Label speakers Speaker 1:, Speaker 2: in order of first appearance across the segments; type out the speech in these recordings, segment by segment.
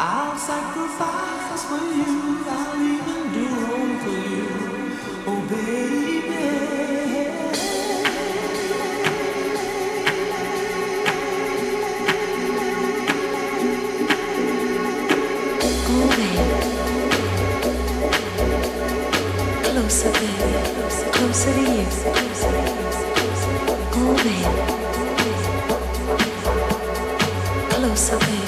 Speaker 1: I'll sacrifice for you.
Speaker 2: I'll even do wrong for you. Oh,
Speaker 3: baby. Closer, baby. Closer to you. Go, babe. Closer, baby.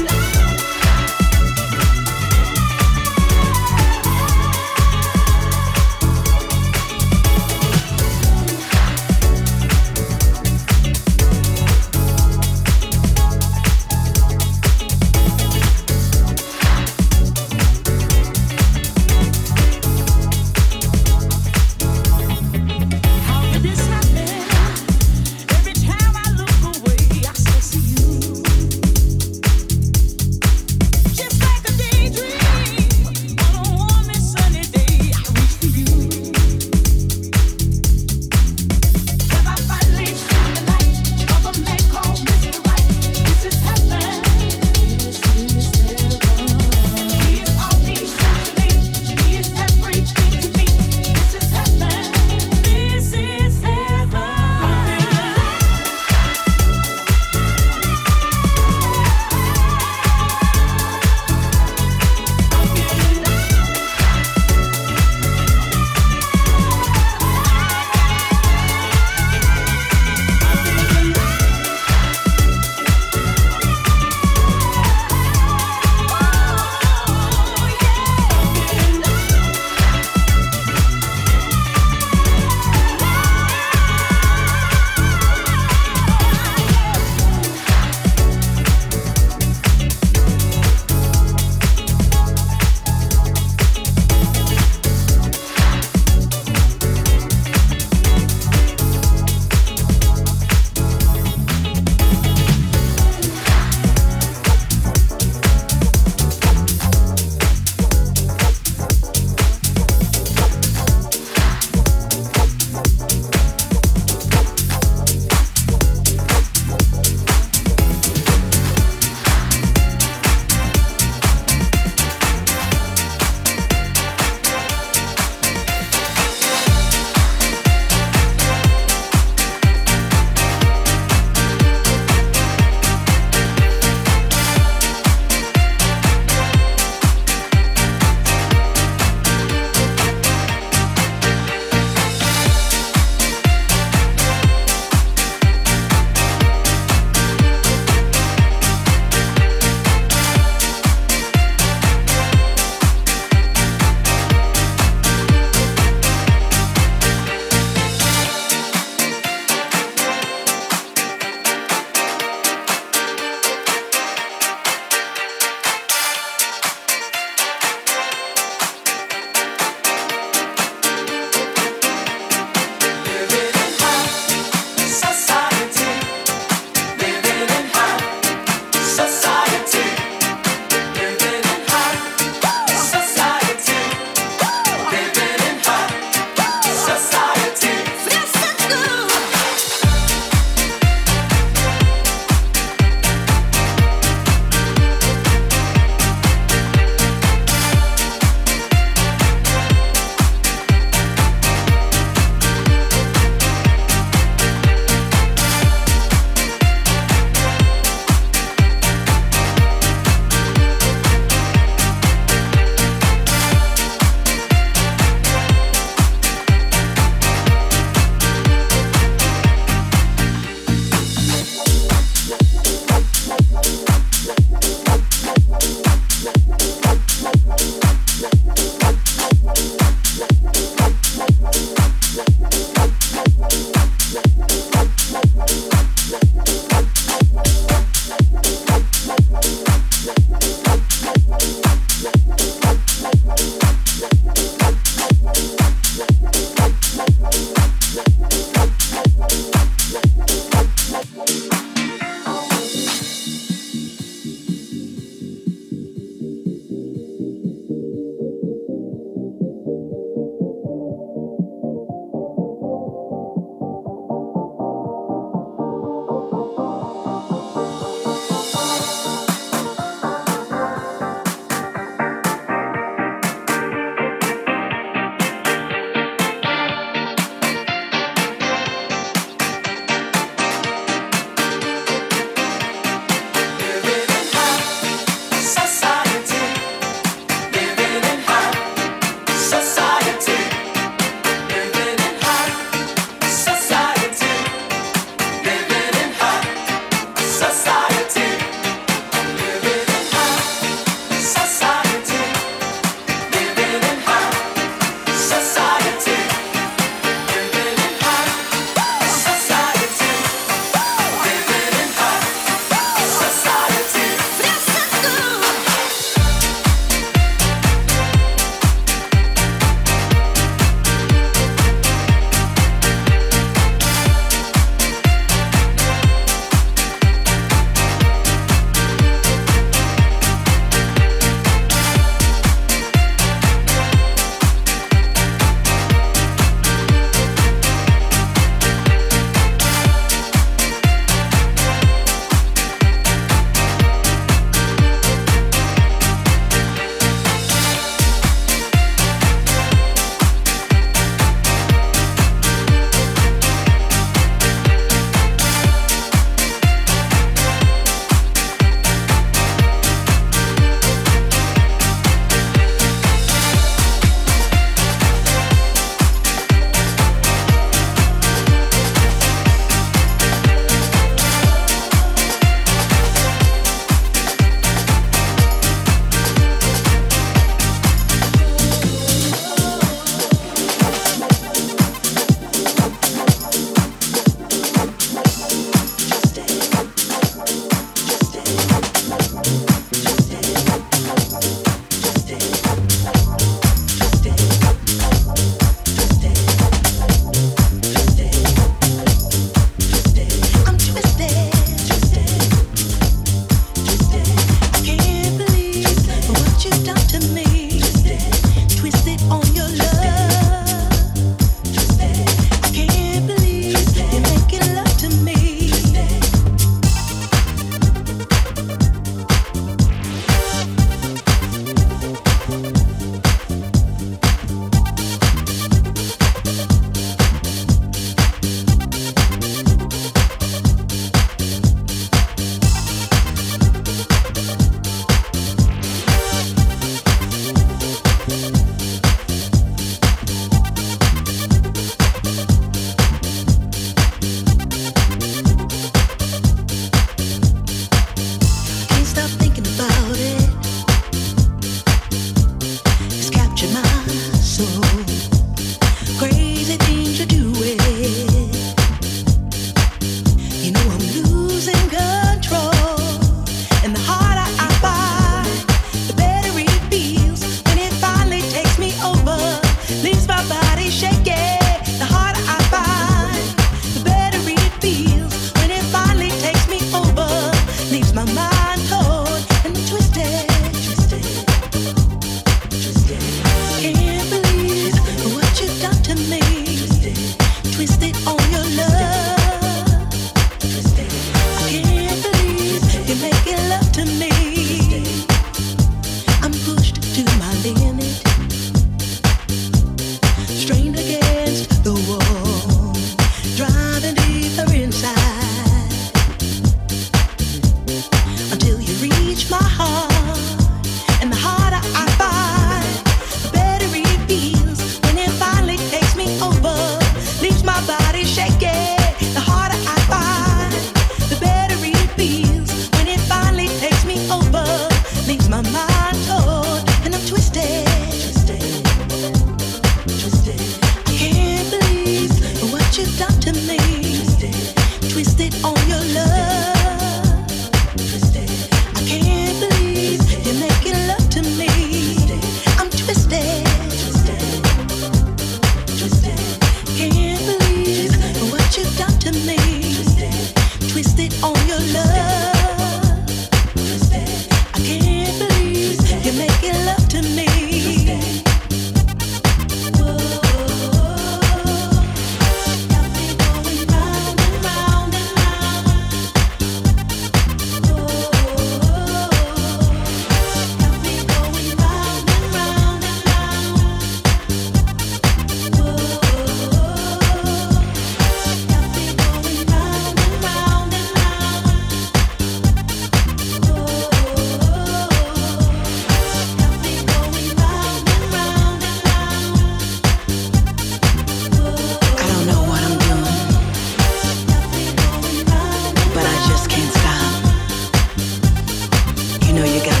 Speaker 3: know you got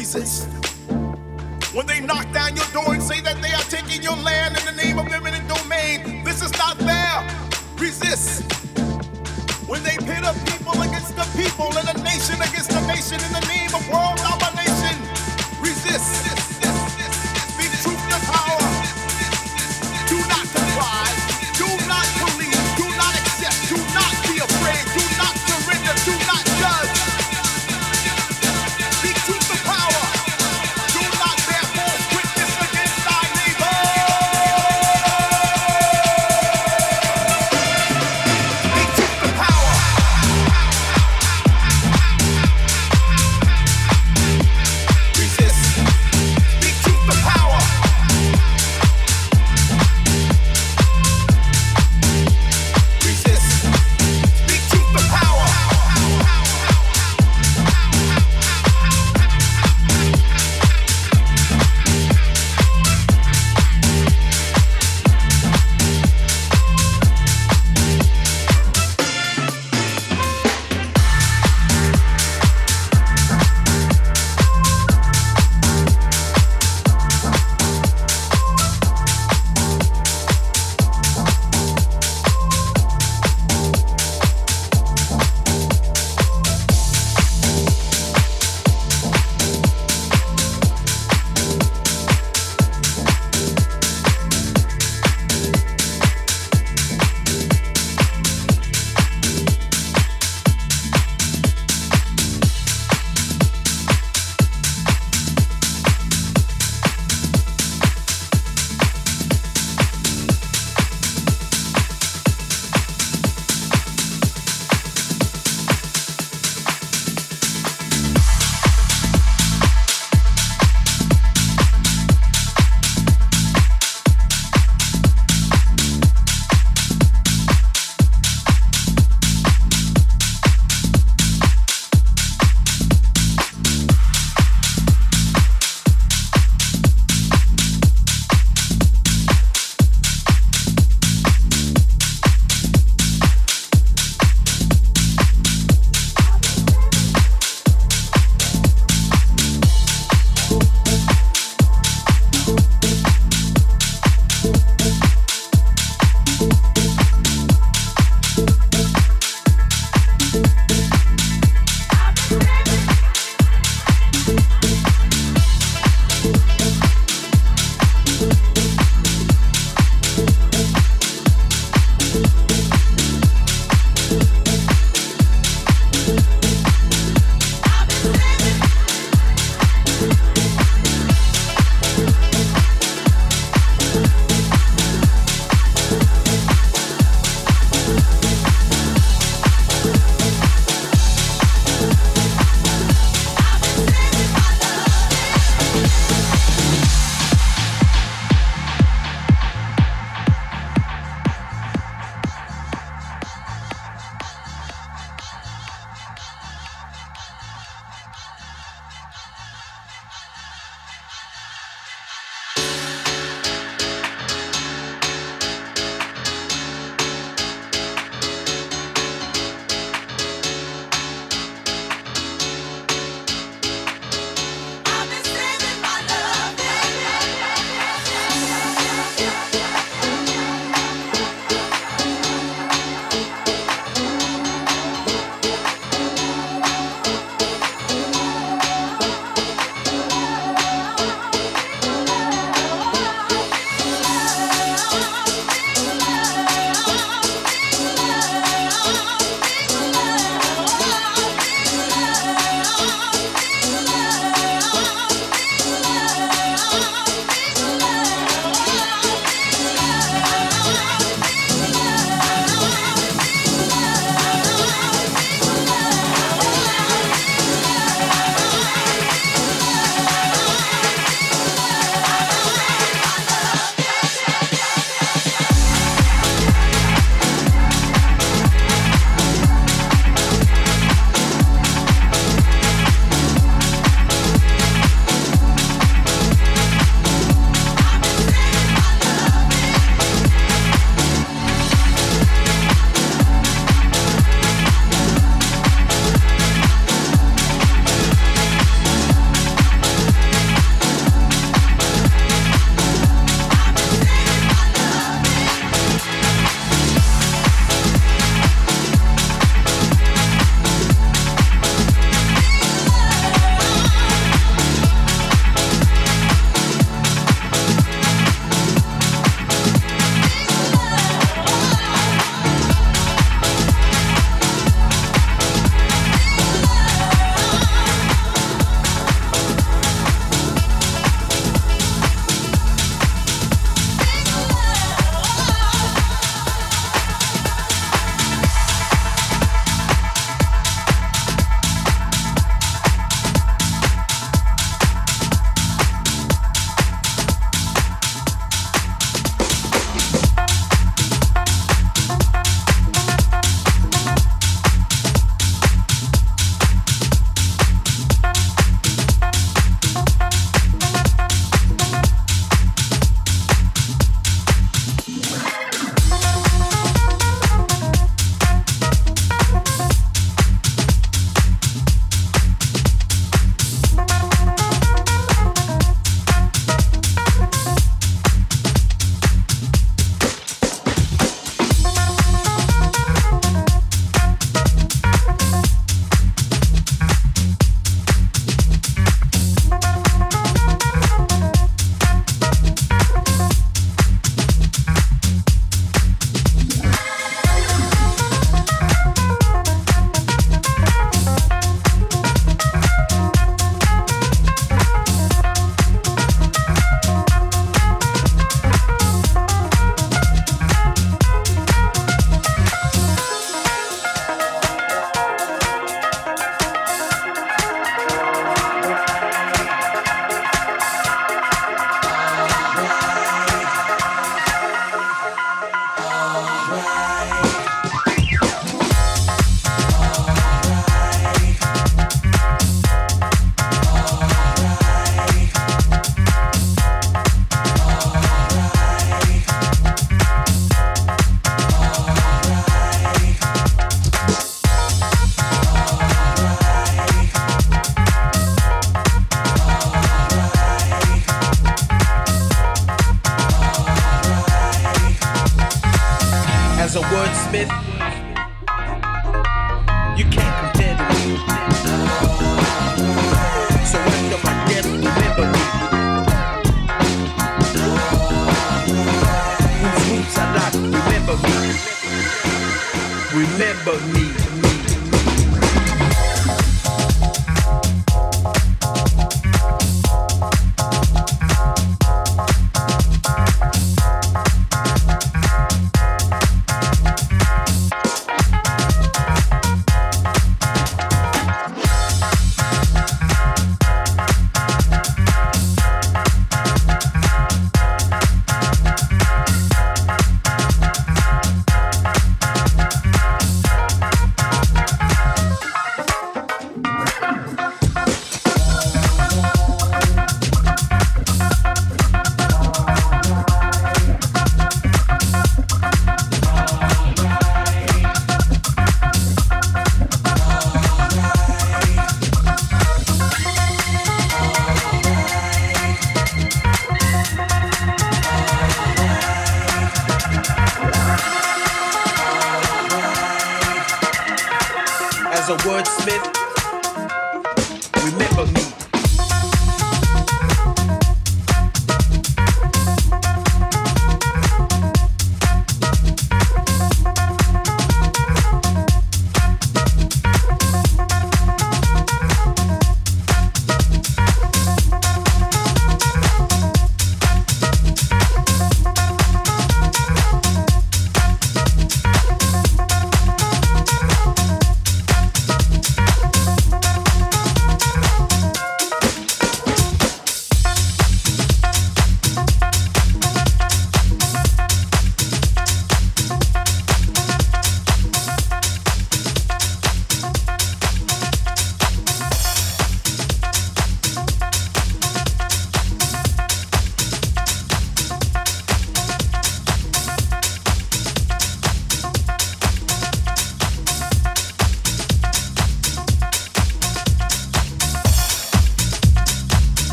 Speaker 3: Resist. When they knock down your door and say that they are taking your land in the name of eminent domain, this is not fair. Resist. When they pit a people against the people and a nation against a nation in the name of world domination, resist.